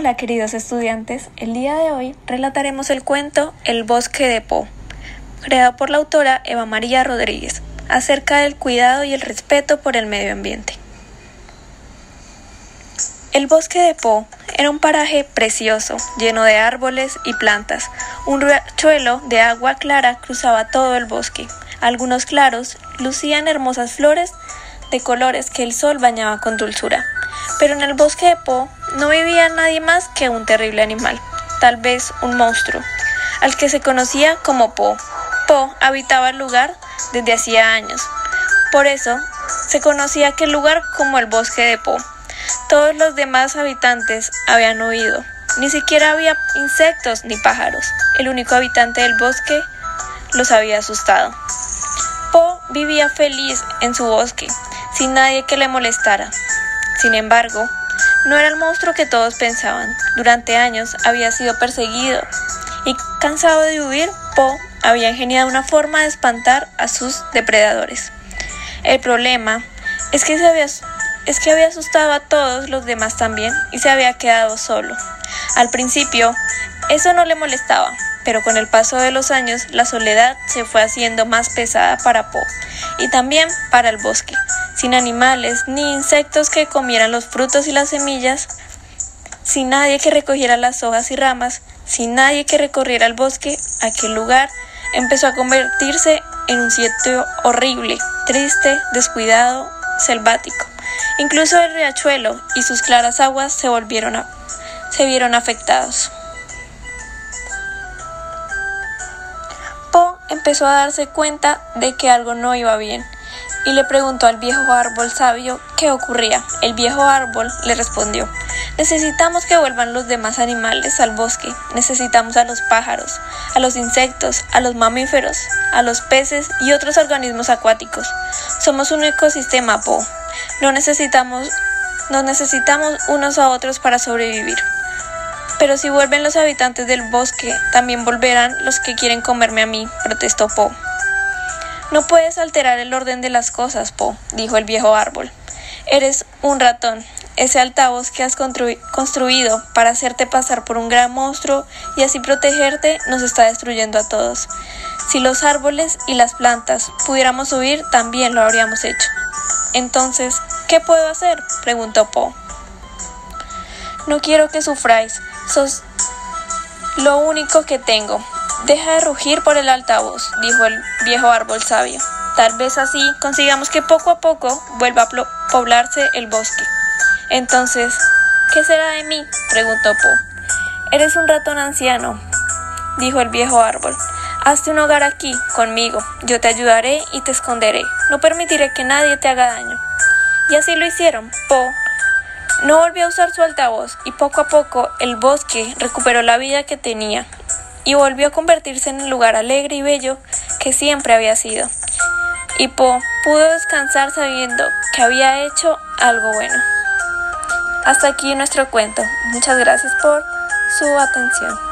Hola queridos estudiantes, el día de hoy relataremos el cuento El bosque de Po, creado por la autora Eva María Rodríguez, acerca del cuidado y el respeto por el medio ambiente. El bosque de Po era un paraje precioso, lleno de árboles y plantas. Un riachuelo de agua clara cruzaba todo el bosque. Algunos claros lucían hermosas flores de colores que el sol bañaba con dulzura. Pero en el bosque de Po no vivía nadie más que un terrible animal, tal vez un monstruo, al que se conocía como Po. Po habitaba el lugar desde hacía años. Por eso se conocía aquel lugar como el bosque de Po. Todos los demás habitantes habían huido. Ni siquiera había insectos ni pájaros. El único habitante del bosque los había asustado. Po vivía feliz en su bosque, sin nadie que le molestara. Sin embargo, no era el monstruo que todos pensaban. Durante años había sido perseguido y cansado de huir, Po había ingeniado una forma de espantar a sus depredadores. El problema es que, se había, es que había asustado a todos los demás también y se había quedado solo. Al principio, eso no le molestaba, pero con el paso de los años la soledad se fue haciendo más pesada para Po y también para el bosque sin animales ni insectos que comieran los frutos y las semillas, sin nadie que recogiera las hojas y ramas, sin nadie que recorriera el bosque, aquel lugar empezó a convertirse en un sitio horrible, triste, descuidado, selvático. Incluso el riachuelo y sus claras aguas se volvieron a, se vieron afectados. Po empezó a darse cuenta de que algo no iba bien y le preguntó al viejo árbol sabio qué ocurría. El viejo árbol le respondió Necesitamos que vuelvan los demás animales al bosque, necesitamos a los pájaros, a los insectos, a los mamíferos, a los peces y otros organismos acuáticos. Somos un ecosistema, Po. No necesitamos, nos necesitamos unos a otros para sobrevivir. Pero si vuelven los habitantes del bosque, también volverán los que quieren comerme a mí, protestó Po. No puedes alterar el orden de las cosas, Po, dijo el viejo árbol. Eres un ratón, ese altavoz que has construido para hacerte pasar por un gran monstruo y así protegerte nos está destruyendo a todos. Si los árboles y las plantas pudiéramos huir, también lo habríamos hecho. Entonces, ¿qué puedo hacer? preguntó Po. No quiero que sufráis, sos lo único que tengo. Deja de rugir por el altavoz, dijo el viejo árbol sabio. Tal vez así consigamos que poco a poco vuelva a poblarse el bosque. Entonces, ¿qué será de mí? preguntó Po. Eres un ratón anciano, dijo el viejo árbol. Hazte un hogar aquí, conmigo. Yo te ayudaré y te esconderé. No permitiré que nadie te haga daño. Y así lo hicieron. Po no volvió a usar su altavoz y poco a poco el bosque recuperó la vida que tenía y volvió a convertirse en el lugar alegre y bello que siempre había sido. Y Po pudo descansar sabiendo que había hecho algo bueno. Hasta aquí nuestro cuento. Muchas gracias por su atención.